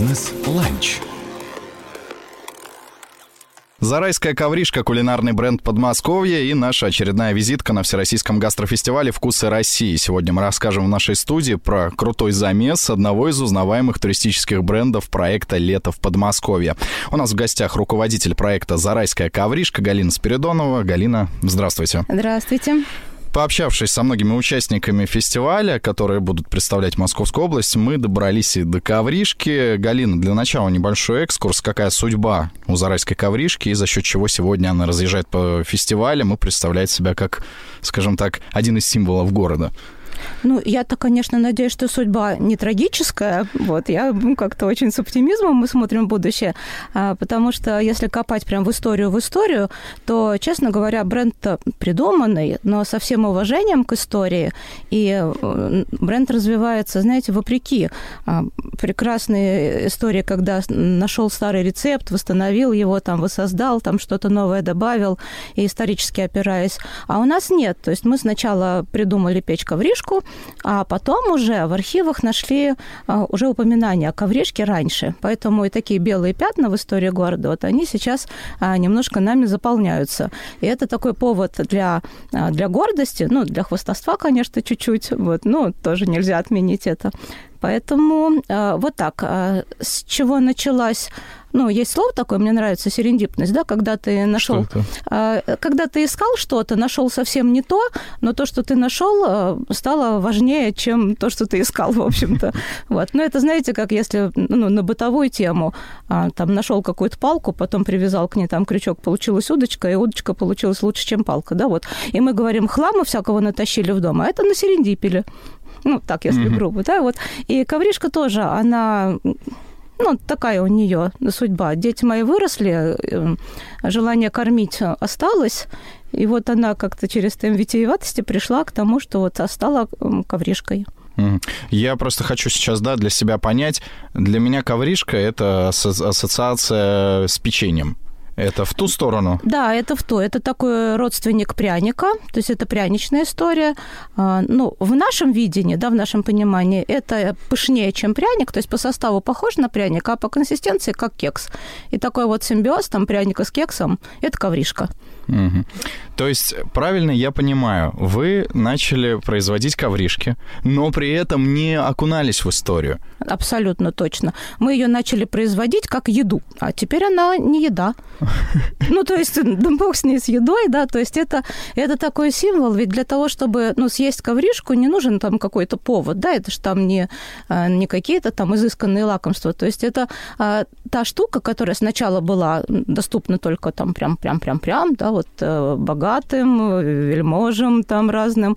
Бизнес-ланч. Зарайская ковришка – кулинарный бренд Подмосковья и наша очередная визитка на Всероссийском гастрофестивале «Вкусы России». Сегодня мы расскажем в нашей студии про крутой замес одного из узнаваемых туристических брендов проекта «Лето в Подмосковье». У нас в гостях руководитель проекта «Зарайская ковришка» Галина Спиридонова. Галина, здравствуйте. Здравствуйте. Пообщавшись со многими участниками фестиваля, которые будут представлять Московскую область, мы добрались и до ковришки. Галина, для начала небольшой экскурс. Какая судьба у Зарайской ковришки и за счет чего сегодня она разъезжает по фестивалям и представляет себя как, скажем так, один из символов города? Ну, я-то, конечно, надеюсь, что судьба не трагическая. Вот, я ну, как-то очень с оптимизмом мы смотрим в будущее, а, потому что если копать прям в историю, в историю, то, честно говоря, бренд придуманный, но со всем уважением к истории, и э, бренд развивается, знаете, вопреки. А, прекрасные истории, когда нашел старый рецепт, восстановил его, там, воссоздал, там что-то новое добавил, и исторически опираясь. А у нас нет. То есть мы сначала придумали печь ковришку, ковришку, а потом уже в архивах нашли а, уже упоминания о ковришке раньше. Поэтому и такие белые пятна в истории города, вот они сейчас а, немножко нами заполняются. И это такой повод для, а, для гордости, ну, для хвостовства, конечно, чуть-чуть, вот, ну, тоже нельзя отменить это. Поэтому э, вот так. Э, с чего началась ну, есть слово такое, мне нравится, серендипность, да, когда ты нашел, э, когда ты искал что-то, нашел совсем не то, но то, что ты нашел, э, стало важнее, чем то, что ты искал, в общем-то. Вот. Но это, знаете, как если ну, на бытовую тему, а, там, нашел какую-то палку, потом привязал к ней там крючок, получилась удочка, и удочка получилась лучше, чем палка, да, вот. И мы говорим, хлама всякого натащили в дом, а это на серендипили. Ну, так, если mm-hmm. грубо, да, вот. И ковришка тоже, она ну, такая у нее судьба. Дети мои выросли, э, желание кормить осталось, и вот она как-то через тем витиеватости пришла к тому, что вот стала ковришкой. Я просто хочу сейчас, да, для себя понять. Для меня ковришка – это ассоциация с печеньем. Это в ту сторону? Да, это в ту. Это такой родственник пряника, то есть это пряничная история. А, ну, в нашем видении, да, в нашем понимании, это пышнее, чем пряник, то есть по составу похож на пряник, а по консистенции как кекс. И такой вот симбиоз там пряника с кексом – это ковришка. Угу. То есть, правильно я понимаю, вы начали производить ковришки, но при этом не окунались в историю. Абсолютно точно. Мы ее начали производить как еду, а теперь она не еда. Ну, то есть, да бог с ней с едой, да, то есть это, это такой символ, ведь для того, чтобы, ну, съесть ковришку, не нужен там какой-то повод, да, это же там не, а, не какие-то там изысканные лакомства, то есть это а, та штука, которая сначала была доступна только там прям-прям-прям-прям, да, вот э, богатым, вельможам там разным,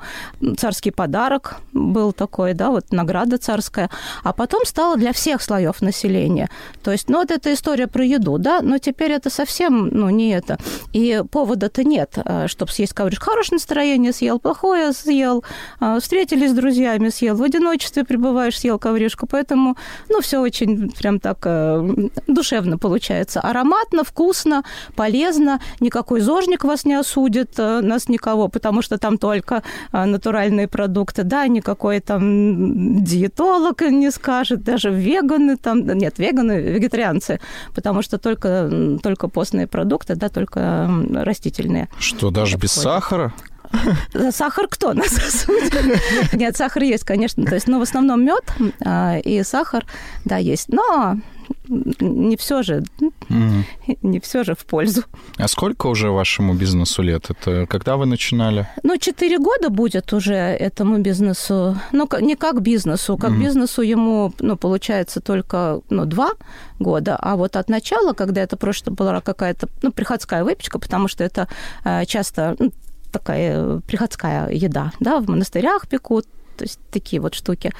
царский подарок был такой, да, вот награда царская, а потом стало для всех слоев населения, то есть, ну, вот эта история про еду, да, но теперь это совсем ну, не это. И повода-то нет, а, чтобы съесть ковришку. Хорошее настроение съел, плохое съел, а, встретились с друзьями, съел, в одиночестве пребываешь, съел ковришку. Поэтому, ну, все очень прям так э, душевно получается. Ароматно, вкусно, полезно. Никакой зожник вас не осудит, э, нас никого, потому что там только э, натуральные продукты. Да, никакой там диетолог не скажет, даже веганы там, нет, веганы, вегетарианцы, потому что только, только постные продукты, да, только растительные. Что, даже без сахара? Сахар кто нас осудит? Нет, сахар есть, конечно. То есть, ну, в основном мед и сахар, да, есть. Но не все же, mm. не все же в пользу. А сколько уже вашему бизнесу лет? Это когда вы начинали? Ну, четыре года будет уже этому бизнесу. Ну, не как бизнесу, как mm. бизнесу ему, ну, получается только, ну, два года. А вот от начала, когда это просто была какая-то, ну, приходская выпечка, потому что это э, часто ну, такая приходская еда, да, в монастырях пекут, то есть такие вот штуки.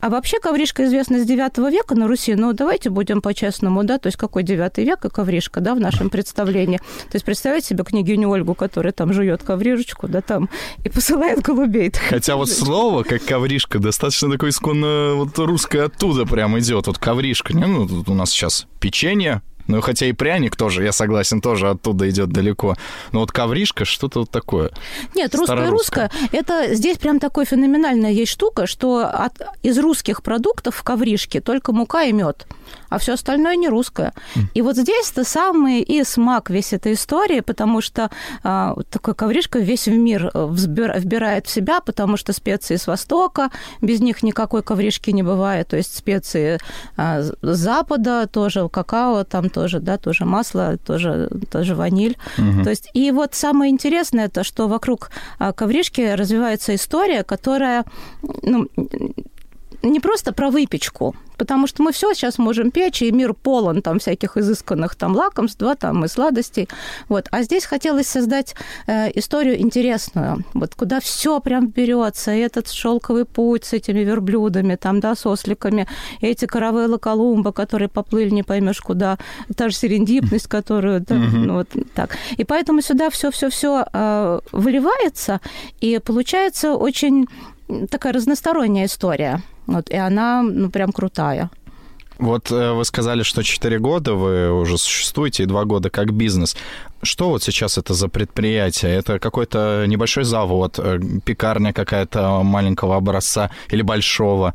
А вообще ковришка известна с 9 века на Руси. Ну, давайте будем по-честному, да, то есть какой 9 век и ковришка, да, в нашем представлении. То есть представить себе княгиню Ольгу, которая там жует ковришечку, да, там, и посылает голубей. Хотя вот слово, как ковришка, достаточно такое исконно вот русское оттуда прям идет, вот ковришка. Не, ну, тут у нас сейчас печенье, Ну, хотя и пряник тоже, я согласен, тоже оттуда идет далеко. Но вот ковришка, что-то вот такое. Нет, русское-русское, это здесь прям такой феноменальная есть штука, что от, из русских продуктов в ковришке только мука и мед а все остальное не русское. И вот здесь-то самый и смак весь этой истории, потому что а, такой ковришка весь в мир э, вбирает в себя, потому что специи с Востока, без них никакой ковришки не бывает, то есть специи а, с Запада, тоже какао, там тоже, да, тоже масло, тоже, тоже ваниль. Угу. То есть, и вот самое интересное, это что вокруг а, ковришки развивается история, которая ну, не просто про выпечку, потому что мы все сейчас можем печь, и мир полон там всяких изысканных там лакомств, да, там и сладостей. Вот. А здесь хотелось создать э, историю интересную, вот куда все прям берется, и этот шелковый путь с этими верблюдами, там, да, с осликами, эти каравеллы Колумба, которые поплыли не поймешь куда, та же серендипность, которую, да, ну, вот так. И поэтому сюда все-все-все э, выливается, и получается очень такая разносторонняя история. Вот, и она, ну, прям крутая. Вот э, вы сказали, что 4 года вы уже существуете, и 2 года как бизнес. Что вот сейчас это за предприятие? Это какой-то небольшой завод, э, пекарня какая-то маленького образца или большого?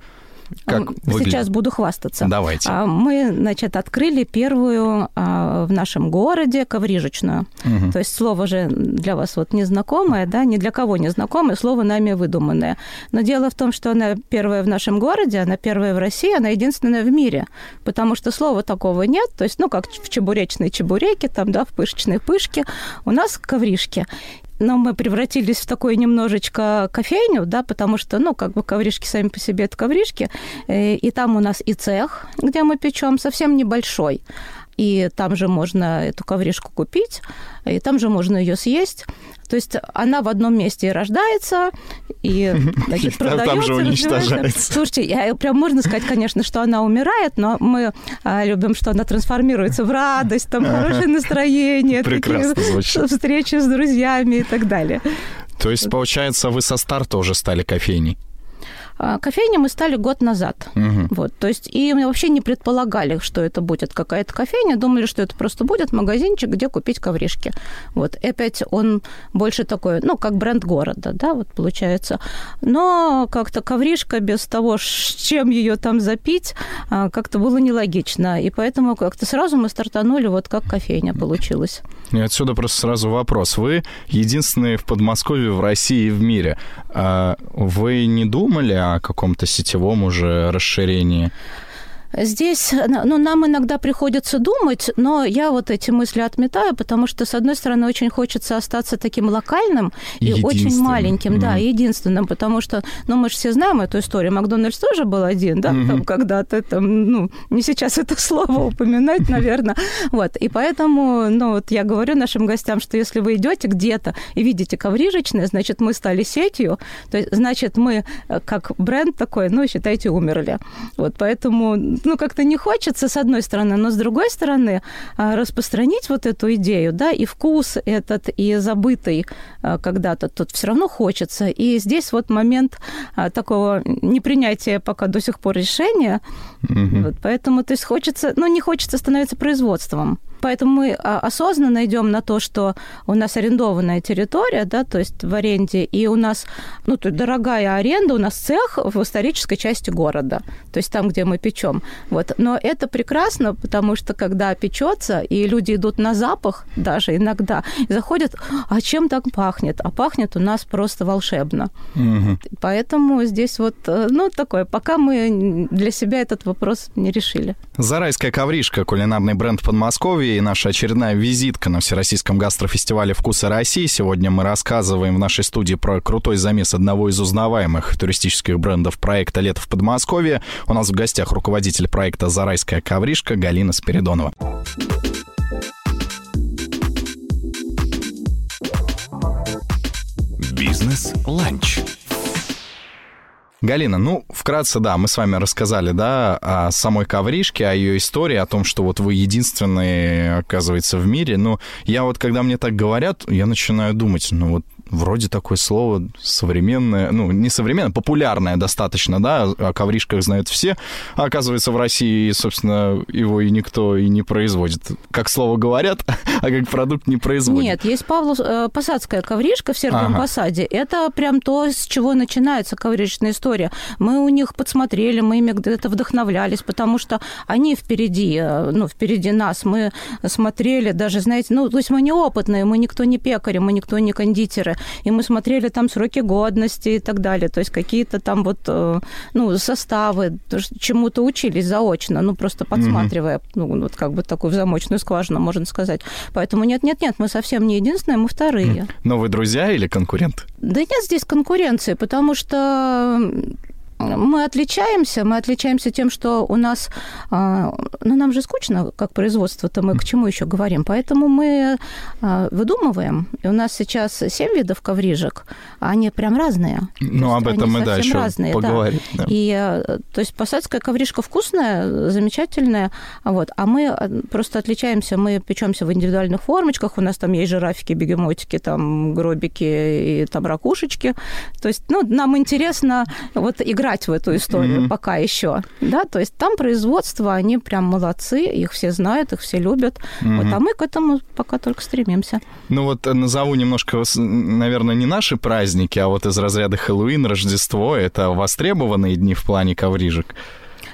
Как выглядит? Сейчас буду хвастаться. Давайте. А, мы, значит, открыли первую а, в нашем городе коврижечную. Угу. То есть слово же для вас вот незнакомое, да, ни для кого незнакомое, слово нами выдуманное. Но дело в том, что она первая в нашем городе, она первая в России, она единственная в мире, потому что слова такого нет. То есть, ну, как в чебуречной чебуреке, там, да, в пышечной пышке, у нас ковришки но мы превратились в такое немножечко кофейню, да, потому что, ну, как бы ковришки сами по себе это ковришки, э, и там у нас и цех, где мы печем, совсем небольшой и там же можно эту ковришку купить, и там же можно ее съесть. То есть она в одном месте и рождается, и значит, продается. Там же уничтожается. Слушайте, я, прям можно сказать, конечно, что она умирает, но мы а, любим, что она трансформируется в радость, там хорошее настроение, Прекрасно звучит. встречи с друзьями и так далее. То есть, получается, вы со старта уже стали кофейней? А, кофейни мы стали год назад. Угу. Вот, то есть, и мы вообще не предполагали, что это будет какая-то кофейня, думали, что это просто будет магазинчик, где купить ковришки. Вот, и опять он больше такой, ну, как бренд города, да, вот получается. Но как-то ковришка без того, с чем ее там запить, а, как-то было нелогично. И поэтому как-то сразу мы стартанули вот как кофейня получилась. И отсюда просто сразу вопрос. Вы единственные в Подмосковье, в России и в мире. А вы не думали о каком-то сетевом уже расширении? Здесь, ну, нам иногда приходится думать, но я вот эти мысли отметаю, потому что, с одной стороны, очень хочется остаться таким локальным и очень маленьким, mm-hmm. да, единственным, потому что, ну, мы же все знаем эту историю. Макдональдс тоже был один, да, mm-hmm. там когда-то, там, ну, не сейчас это слово упоминать, наверное, вот, и поэтому, ну, вот я говорю нашим гостям, что если вы идете где-то и видите коврижечное, значит, мы стали сетью, то есть, значит, мы э, как бренд такой, ну, считайте, умерли. Вот, поэтому ну, как-то не хочется, с одной стороны, но с другой стороны, а, распространить вот эту идею, да, и вкус этот, и забытый а, когда-то тут все равно хочется. И здесь вот момент а, такого непринятия пока до сих пор решения. Угу. Вот, поэтому, то есть, хочется, ну, не хочется становиться производством. Поэтому мы а, осознанно идем на то, что у нас арендованная территория, да, то есть в аренде, и у нас, ну, тут дорогая аренда, у нас цех в исторической части города, то есть там, где мы печем. Вот. Но это прекрасно, потому что когда печется, и люди идут на запах даже иногда, и заходят, а чем так пахнет? А пахнет у нас просто волшебно. Угу. Поэтому здесь вот, э, ну, такое, пока мы для себя этот вопрос не решили. Зарайская ковришка, кулинарный бренд Подмосковья, и наша очередная визитка на Всероссийском гастрофестивале «Вкусы России». Сегодня мы рассказываем в нашей студии про крутой замес одного из узнаваемых туристических брендов проекта «Лето в Подмосковье». У нас в гостях руководитель проекта «Зарайская ковришка» Галина Спиридонова. Бизнес-ланч. Галина, ну, вкратце, да, мы с вами рассказали, да, о самой ковришке, о ее истории, о том, что вот вы единственные, оказывается, в мире. Но я вот, когда мне так говорят, я начинаю думать, ну вот вроде такое слово современное, ну, не современное, популярное достаточно, да, о ковришках знают все, а оказывается, в России, собственно, его и никто и не производит. Как слово говорят, а как продукт не производит. Нет, есть Павлов, э, посадская ковришка в Сергиевом ага. посаде. Это прям то, с чего начинается ковришечная история. Мы у них подсмотрели, мы ими где-то вдохновлялись, потому что они впереди, э, ну, впереди нас. Мы смотрели даже, знаете, ну, то есть мы не опытные, мы никто не пекари, мы никто не кондитеры и мы смотрели там сроки годности и так далее, то есть какие-то там вот, э, ну, составы, чему-то учились заочно, ну, просто подсматривая, mm-hmm. ну, вот как бы такую замочную скважину, можно сказать. Поэтому нет-нет-нет, мы совсем не единственные, мы вторые. Но вы друзья или конкуренты? Да нет здесь конкуренции, потому что мы отличаемся, мы отличаемся тем, что у нас, а, ну, нам же скучно, как производство-то, мы к чему еще говорим, поэтому мы а, выдумываем, и у нас сейчас семь видов коврижек, они прям разные. Ну, об этом мы, да, еще разные, поговорим. Да. Да. И, э, то есть, посадская ковришка вкусная, замечательная, вот, а мы просто отличаемся, мы печемся в индивидуальных формочках, у нас там есть жирафики, бегемотики, там гробики и там ракушечки, то есть, ну, нам интересно вот играть играть в эту историю mm-hmm. пока еще. Да, то есть там производство, они прям молодцы, их все знают, их все любят. Mm-hmm. Вот, а мы к этому пока только стремимся. Ну вот э, назову немножко, наверное, не наши праздники, а вот из разряда Хэллоуин, Рождество. Это востребованные дни в плане коврижек.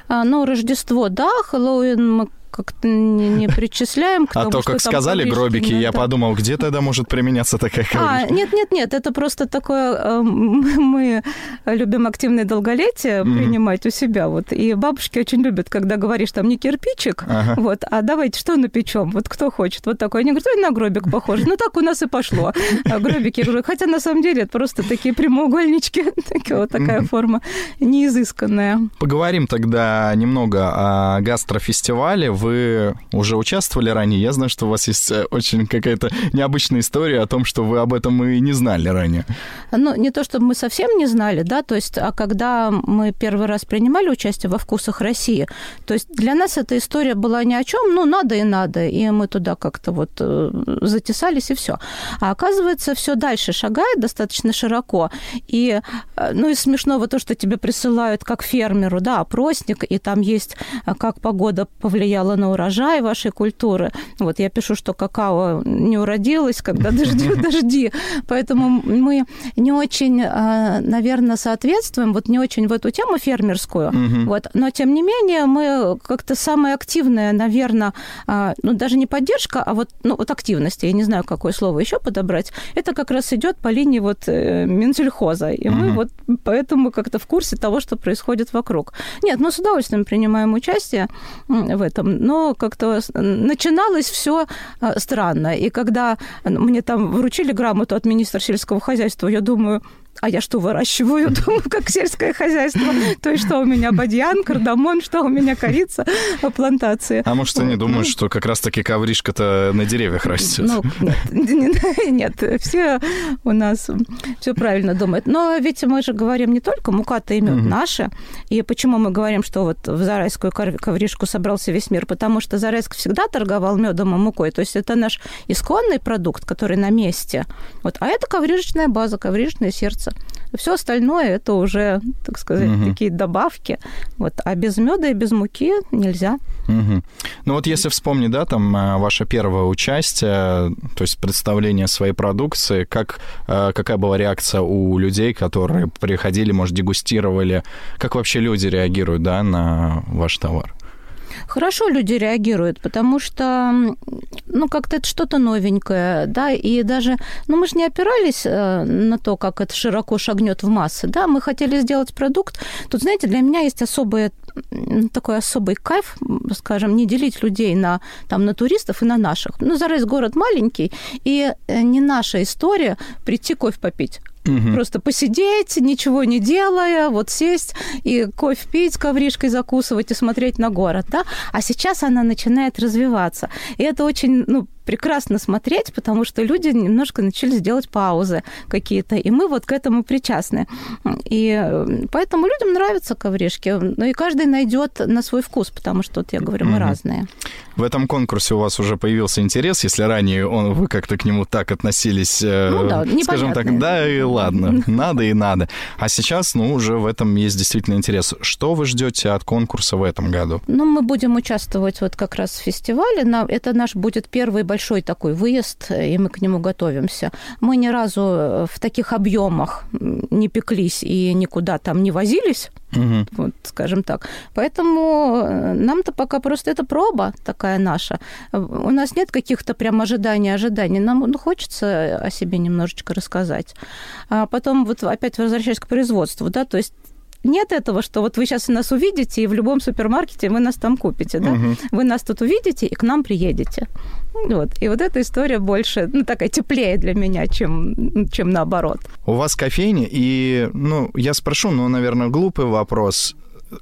А, ну, Рождество, да, Хэллоуин мы как-то не, не причисляем к а тому, А то, как сказали гробики, я да. подумал, где тогда может применяться такая ковришка? А, нет-нет-нет, это просто такое... Э, мы любим активное долголетие mm-hmm. принимать у себя. Вот, и бабушки очень любят, когда говоришь, там, не кирпичик, ага. вот, а давайте что напечем? Вот кто хочет? Вот такой. Они говорят, ой, на гробик похоже. Ну, так у нас и пошло. А гробики. Хотя, на самом деле, это просто такие прямоугольнички. Вот такая форма неизысканная. Поговорим тогда немного о гастрофестивале. Вы уже участвовали ранее. Я знаю, что у вас есть э, очень какая-то необычная история о том, что вы об этом и не знали ранее. Ну, не то, чтобы мы совсем не знали, да, то есть, а когда мы первый раз принимали участие во «Вкусах России», то есть для нас эта история была ни о чем, ну, надо и надо, и мы туда как-то вот э, затесались, и все. А оказывается, все дальше шагает достаточно широко, и, э, ну, и смешного то, что тебе присылают как фермеру, да, опросник, и там есть, как погода повлияла на урожай вашей культуры. Вот я пишу, что какао не уродилось, когда дожди, дожди. Поэтому мы не очень, а, наверное, соответствуем, вот не очень в эту тему фермерскую. Угу. Вот. Но, тем не менее, мы как-то самые активные, наверное, а, ну, даже не поддержка, а вот, ну, вот активности, я не знаю, какое слово еще подобрать, это как раз идет по линии вот э, Минсельхоза. И угу. мы вот поэтому как-то в курсе того, что происходит вокруг. Нет, мы с удовольствием принимаем участие в этом но как-то начиналось все а, странно. И когда мне там вручили грамоту от министра сельского хозяйства, я думаю, а я что выращиваю? Думаю, как сельское хозяйство. То есть что у меня бадьян, кардамон, что у меня корица, плантации. А может, они думают, что как раз-таки ковришка-то на деревьях растет? Ну, нет, нет, все у нас все правильно думают. Но ведь мы же говорим не только мука-то и мед наши. И почему мы говорим, что вот в Зарайскую ковришку собрался весь мир? Потому что Зарайск всегда торговал медом и мукой. То есть это наш исконный продукт, который на месте. Вот. А это коврижечная база, коврижечное сердце мясо. Все остальное это уже, так сказать, угу. такие добавки. Вот. А без меда и без муки нельзя. Угу. Ну вот если вспомнить, да, там э, ваше первое участие, то есть представление своей продукции, как, э, какая была реакция у людей, которые приходили, может, дегустировали, как вообще люди реагируют, да, на ваш товар? Хорошо люди реагируют, потому что, ну, как-то это что-то новенькое, да, и даже, ну, мы же не опирались э, на то, как это широко шагнет в массы, да, мы хотели сделать продукт. Тут, знаете, для меня есть особый, такой особый кайф, скажем, не делить людей на, там, на туристов и на наших. Ну, Зарайс город маленький, и э, не наша история прийти кофе попить Угу. Просто посидеть, ничего не делая, вот сесть и кофе пить, коврижкой закусывать и смотреть на город, да. А сейчас она начинает развиваться. И это очень, ну, прекрасно смотреть, потому что люди немножко начали делать паузы какие-то, и мы вот к этому причастны. И э, поэтому людям нравятся ковришки, ну и каждый найдет на свой вкус, потому что, вот я говорю, мы угу. разные. В этом конкурсе у вас уже появился интерес, если ранее он, вы как-то к нему так относились, э, ну, да, скажем так, да и ладно, надо и надо. А сейчас, ну, уже в этом есть действительно интерес. Что вы ждете от конкурса в этом году? Ну, мы будем участвовать вот как раз в фестивале. Это наш будет первый большой такой выезд, и мы к нему готовимся. Мы ни разу в таких объемах не пеклись и никуда там не возились Угу. Вот, скажем так. Поэтому э, нам-то пока просто это проба такая наша. У нас нет каких-то прям ожиданий, ожиданий. Нам ну, хочется о себе немножечко рассказать. А потом вот опять возвращаясь к производству, да, то есть нет этого, что вот вы сейчас нас увидите, и в любом супермаркете вы нас там купите, да? Угу. Вы нас тут увидите и к нам приедете. Вот. И вот эта история больше, ну, такая теплее для меня, чем, чем наоборот. У вас кофейня, и, ну, я спрошу, ну, наверное, глупый вопрос.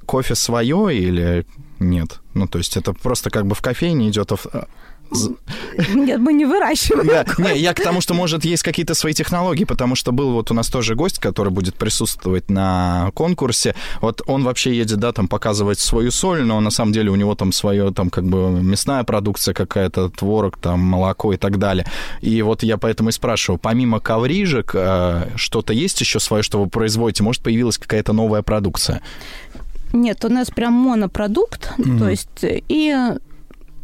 Кофе свое или нет? Ну, то есть это просто как бы в кофейне идет нет, мы не выращиваем. Да. Не, я к тому, что, может, есть какие-то свои технологии, потому что был вот у нас тоже гость, который будет присутствовать на конкурсе. Вот он вообще едет, да, там показывать свою соль, но на самом деле у него там свое, там, как бы мясная продукция какая-то, творог, там, молоко и так далее. И вот я поэтому и спрашиваю, помимо коврижек, э, что-то есть еще свое, что вы производите? Может, появилась какая-то новая продукция? Нет, у нас прям монопродукт, mm-hmm. то есть и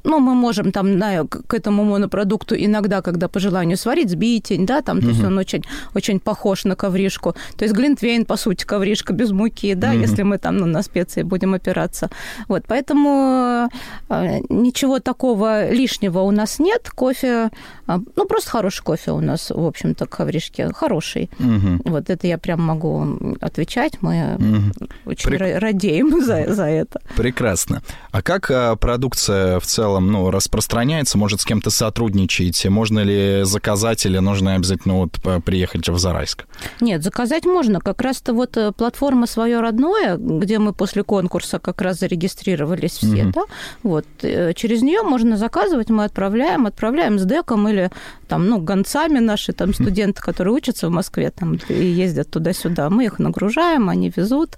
ну, мы можем там на, к этому монопродукту иногда, когда по желанию сварить сбитень, да, там, угу. то есть он очень, очень похож на ковришку. То есть глинтвейн, по сути, ковришка без муки, да, угу. если мы там ну, на специи будем опираться. Вот, поэтому э, ничего такого лишнего у нас нет. Кофе, э, ну, просто хороший кофе у нас, в общем-то, ковришки, хороший. Угу. Вот это я прям могу отвечать. Мы угу. очень Прек... радеем за, за это. Прекрасно. А как э, продукция в целом целом ну, распространяется? Может, с кем-то сотрудничаете? Можно ли заказать или нужно обязательно вот приехать в Зарайск? Нет, заказать можно. Как раз-то вот э, платформа «Свое родное», где мы после конкурса как раз зарегистрировались все, угу. да, вот, э, через нее можно заказывать, мы отправляем, отправляем с деком или там, ну, гонцами наши, там, студенты, которые учатся в Москве, там, и ездят туда-сюда, мы их нагружаем, они везут,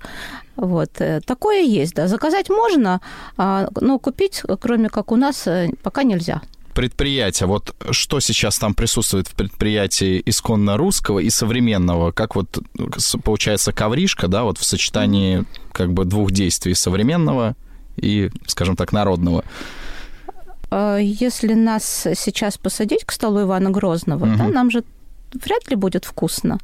вот. Э, такое есть, да. Заказать можно, а, но купить, кроме как у нас, э, пока нельзя предприятия. Вот что сейчас там присутствует в предприятии исконно русского и современного? Как вот получается ковришка, да, вот в сочетании как бы двух действий современного и, скажем так, народного? А, если нас сейчас посадить к столу Ивана Грозного, угу. да, нам же вряд ли будет вкусно.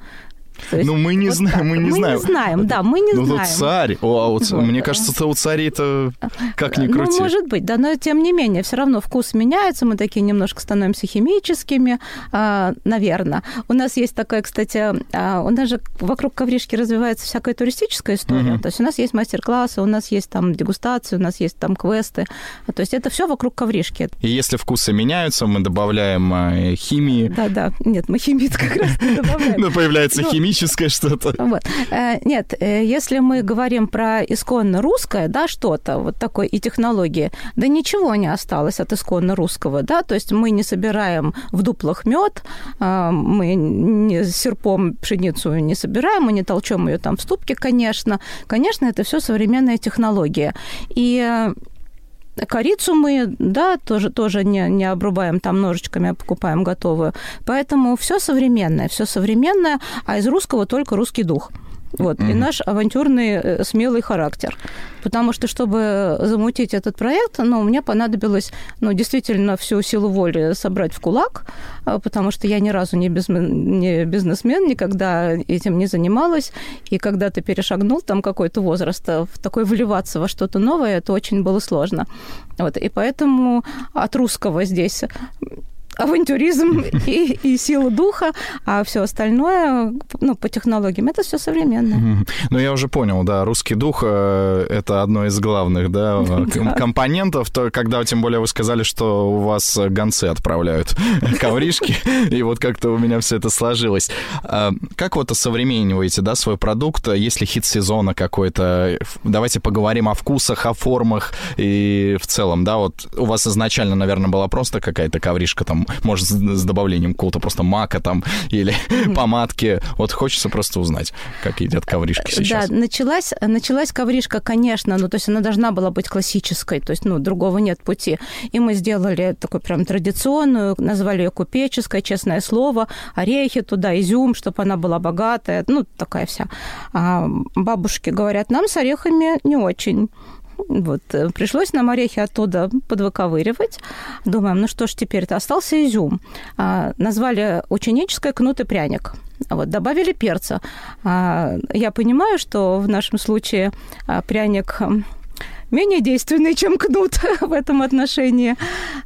Есть, ну, мы не вот знаем, мы не мы знаем. Мы не знаем, да, мы не ну, знаем. Ну, царь. О, а вот, мне кажется, у царей это как ни крути. Ну, может быть, да, но тем не менее, все равно вкус меняется, мы такие немножко становимся химическими, а, наверное. У нас есть такая, кстати, а, у нас же вокруг ковришки развивается всякая туристическая история. Угу. То есть у нас есть мастер-классы, у нас есть там дегустации, у нас есть там квесты. То есть это все вокруг ковришки. И если вкусы меняются, мы добавляем химии. Да-да, нет, мы химии как раз добавляем. Появляется ну, химия химическое что-то. Вот. Э, нет, э, если мы говорим про исконно русское, да, что-то вот такое и технологии, да ничего не осталось от исконно русского, да, то есть мы не собираем в дуплах мед, а, мы не серпом пшеницу не собираем, мы не толчем ее там в ступке, конечно. Конечно, это все современная технология. И Корицу мы, да, тоже, тоже не, не обрубаем там ножичками, а покупаем готовую. Поэтому все современное, все современное, а из русского только русский дух. Вот, mm-hmm. и наш авантюрный э, смелый характер. Потому что, чтобы замутить этот проект, ну, мне понадобилось, ну, действительно, всю силу воли собрать в кулак, а, потому что я ни разу не, безмен, не бизнесмен, никогда этим не занималась. И когда ты перешагнул там какой-то возраст, а, в такой вливаться во что-то новое, это очень было сложно. Вот, и поэтому от русского здесь авантюризм и, и сила духа, а все остальное, ну, по технологиям, это все современное. Ну, я уже понял, да, русский дух э, – это одно из главных, да, компонентов, то, когда, тем более, вы сказали, что у вас гонцы отправляют ковришки, и вот как-то у меня все это сложилось. А как вот осовремениваете, да, свой продукт, если хит сезона какой-то? Давайте поговорим о вкусах, о формах и в целом, да, вот у вас изначально, наверное, была просто какая-то ковришка там может, с добавлением какого-то просто мака там или помадки. Вот хочется просто узнать, как едят ковришки сейчас. Да, началась, началась ковришка, конечно, ну, то есть она должна была быть классической, то есть, ну, другого нет пути. И мы сделали такую прям традиционную, назвали ее купеческой, честное слово, орехи туда, изюм, чтобы она была богатая, ну, такая вся. А бабушки говорят, нам с орехами не очень. Вот. Э, пришлось нам орехи оттуда подвыковыривать. Думаем, ну что ж теперь-то, остался изюм. А, назвали ученическое кнут и пряник. Вот, добавили перца. А, я понимаю, что в нашем случае а, пряник менее действенный, чем кнут в этом отношении.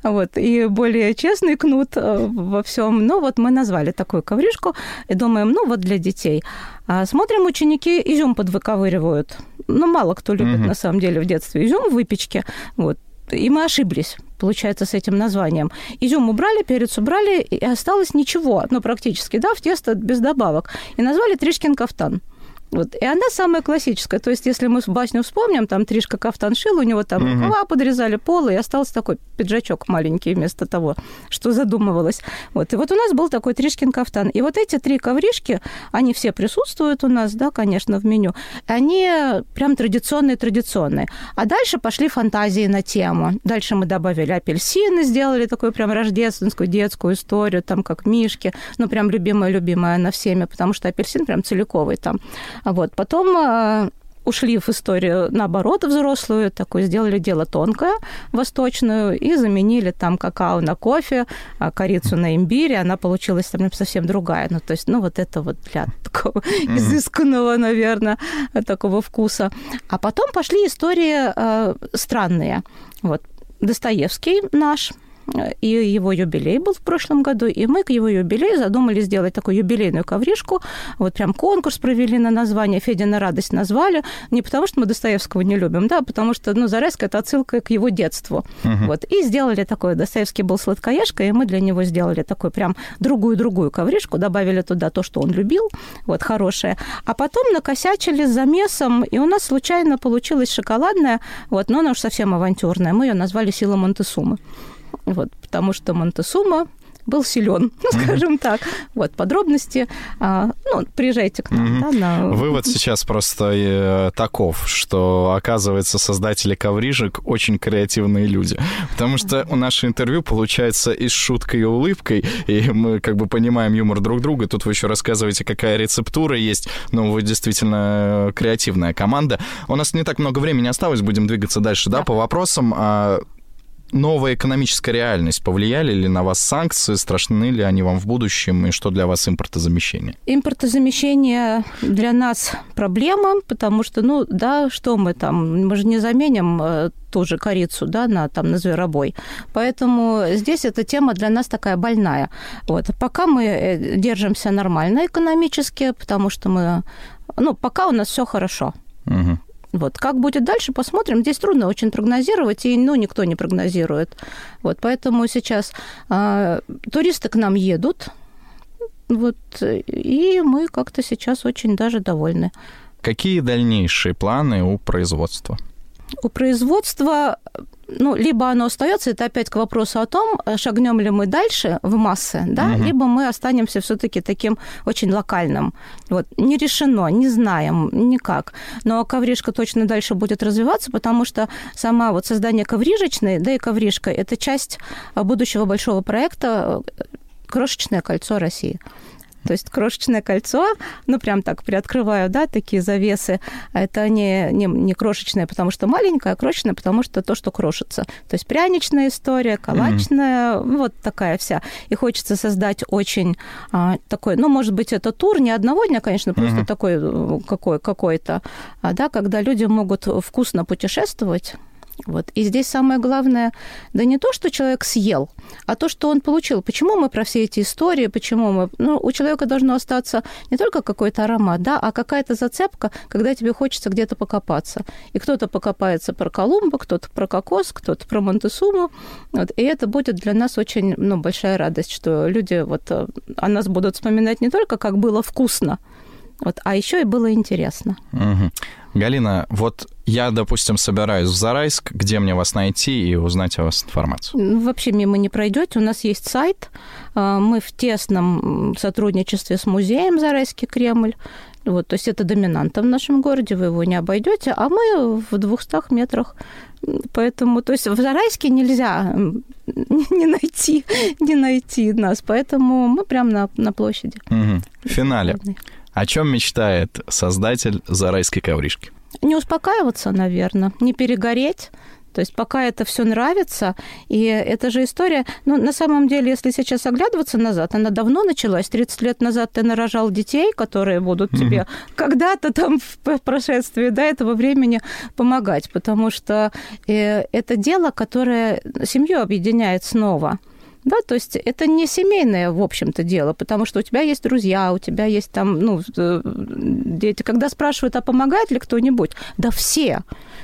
Вот, и более честный кнут э, во всем. Ну, вот мы назвали такую ковришку и думаем, ну, вот для детей. А смотрим, ученики изюм подвыковыривают. Ну, мало кто любит, угу. на самом деле, в детстве изюм в выпечке. Вот. И мы ошиблись, получается, с этим названием. Изюм убрали, перец убрали, и осталось ничего, ну, практически, да, в тесто без добавок. И назвали Тришкин кафтан. Вот. И она самая классическая. То есть, если мы басню вспомним, там Тришка кафтан шил, у него там угу. рукава подрезали полы, и остался такой пиджачок маленький вместо того, что задумывалось. Вот. И вот у нас был такой Тришкин кафтан. И вот эти три ковришки, они все присутствуют у нас, да, конечно, в меню. Они прям традиционные-традиционные. А дальше пошли фантазии на тему. Дальше мы добавили апельсины, сделали такую прям рождественскую детскую историю, там как мишки. Ну, прям любимая-любимая на всеми, потому что апельсин прям целиковый там. Вот. Потом э, ушли в историю, наоборот, взрослую, такую, сделали дело тонкое, восточную, и заменили там какао на кофе, а корицу на имбирь, она получилась там совсем другая. Ну, то есть, ну, вот это вот для такого mm-hmm. изысканного, наверное, такого вкуса. А потом пошли истории э, странные. Вот Достоевский наш, и его юбилей был в прошлом году, и мы к его юбилею задумали сделать такую юбилейную ковришку. Вот прям конкурс провели на название, Федя на радость назвали, не потому что мы Достоевского не любим, да, а потому что, ну, Зарайска – это отсылка к его детству. Угу. Вот, и сделали такое, Достоевский был сладкоежка, и мы для него сделали такую прям другую-другую ковришку, добавили туда то, что он любил, вот, хорошее. А потом накосячили с замесом, и у нас случайно получилась шоколадная, вот, но она уж совсем авантюрная. Мы ее назвали «Сила Монтесумы». Вот, потому что Монтесума был силен, ну, скажем так. Вот, подробности. А, ну, приезжайте к нам. Да, на... Вывод сейчас просто э, таков, что, оказывается, создатели коврижек очень креативные люди. Потому что у наше интервью получается и с шуткой, и улыбкой, и мы как бы понимаем юмор друг друга. Тут вы еще рассказываете, какая рецептура есть. Ну, вы действительно креативная команда. У нас не так много времени осталось, будем двигаться дальше, да, да по вопросам. А новая экономическая реальность? Повлияли ли на вас санкции? Страшны ли они вам в будущем? И что для вас импортозамещение? Импортозамещение для нас проблема, потому что, ну, да, что мы там? Мы же не заменим э, ту же корицу, да, на, там, на зверобой. Поэтому здесь эта тема для нас такая больная. Вот. Пока мы э, держимся нормально экономически, потому что мы... Ну, пока у нас все хорошо. Угу. Вот. Как будет дальше, посмотрим. Здесь трудно очень прогнозировать, и ну, никто не прогнозирует. Вот. Поэтому сейчас а, туристы к нам едут, вот, и мы как-то сейчас очень даже довольны. Какие дальнейшие планы у производства? У производства ну, либо оно остается, это опять к вопросу о том, шагнем ли мы дальше в массы, да, угу. либо мы останемся все-таки таким очень локальным. Вот, не решено, не знаем никак. Но ковришка точно дальше будет развиваться, потому что сама вот создание коврижечной, да и ковришка, это часть будущего большого проекта «Крошечное кольцо России». То есть крошечное кольцо, ну, прям так приоткрываю, да, такие завесы. Это не, не, не крошечное, потому что маленькое, а крошечное, потому что то, что крошится. То есть пряничная история, калачная, mm-hmm. вот такая вся. И хочется создать очень а, такой, ну, может быть, это тур не одного дня, конечно, просто mm-hmm. такой э, какой, какой-то, а, да, когда люди могут вкусно путешествовать, вот. И здесь самое главное, да не то, что человек съел, а то, что он получил. Почему мы про все эти истории, почему мы... Ну, у человека должно остаться не только какой-то аромат, да, а какая-то зацепка, когда тебе хочется где-то покопаться. И кто-то покопается про Колумба, кто-то про кокос, кто-то про Монтесуму. Вот. И это будет для нас очень ну, большая радость, что люди вот э, о нас будут вспоминать не только, как было вкусно, Вот, а еще и было интересно. Угу. Галина, вот я, допустим, собираюсь в Зарайск, где мне вас найти и узнать о вас информацию? Вообще мимо не пройдете. У нас есть сайт. А, мы в тесном сотрудничестве с музеем Зарайский Кремль. Вот, то есть это доминанта в нашем городе, вы его не обойдете, а мы в 200 метрах. Поэтому, то есть в Зарайске нельзя не найти, не найти нас, поэтому мы прямо на, на площади. Угу. В финале. О чем мечтает создатель Зарайской ковришки? Не успокаиваться, наверное, не перегореть, то есть пока это все нравится, и эта же история, ну, на самом деле, если сейчас оглядываться назад, она давно началась. 30 лет назад ты нарожал детей, которые будут mm-hmm. тебе когда-то там в прошествии до этого времени помогать, потому что э, это дело, которое семью объединяет снова. Да, то есть это не семейное, в общем-то, дело, потому что у тебя есть друзья, у тебя есть там, ну, э, дети. Когда спрашивают, а помогает ли кто-нибудь? Да все.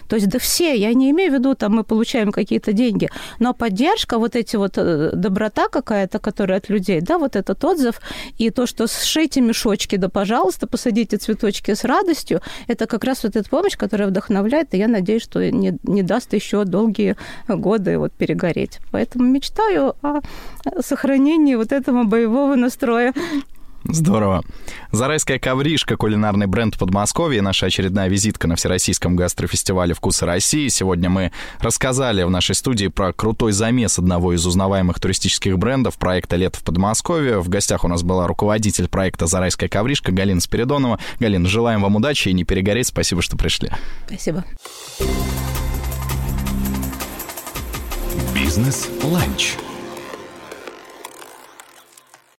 То есть, да все, я не имею в виду, там мы получаем какие-то деньги, но поддержка, вот эти вот э, доброта какая-то, которая от людей, да, вот этот отзыв, и то, что сшейте мешочки, да, пожалуйста, посадите цветочки с радостью, это как раз вот эта помощь, которая вдохновляет, и я надеюсь, что не, не даст еще долгие годы вот перегореть. Поэтому мечтаю о сохранении вот этого боевого настроя. Здорово. Зарайская ковришка, кулинарный бренд Подмосковья, наша очередная визитка на Всероссийском гастрофестивале «Вкусы России». Сегодня мы рассказали в нашей студии про крутой замес одного из узнаваемых туристических брендов проекта «Лето в Подмосковье». В гостях у нас была руководитель проекта «Зарайская ковришка» Галина Спиридонова. Галина, желаем вам удачи и не перегореть. Спасибо, что пришли. Спасибо. Бизнес-ланч.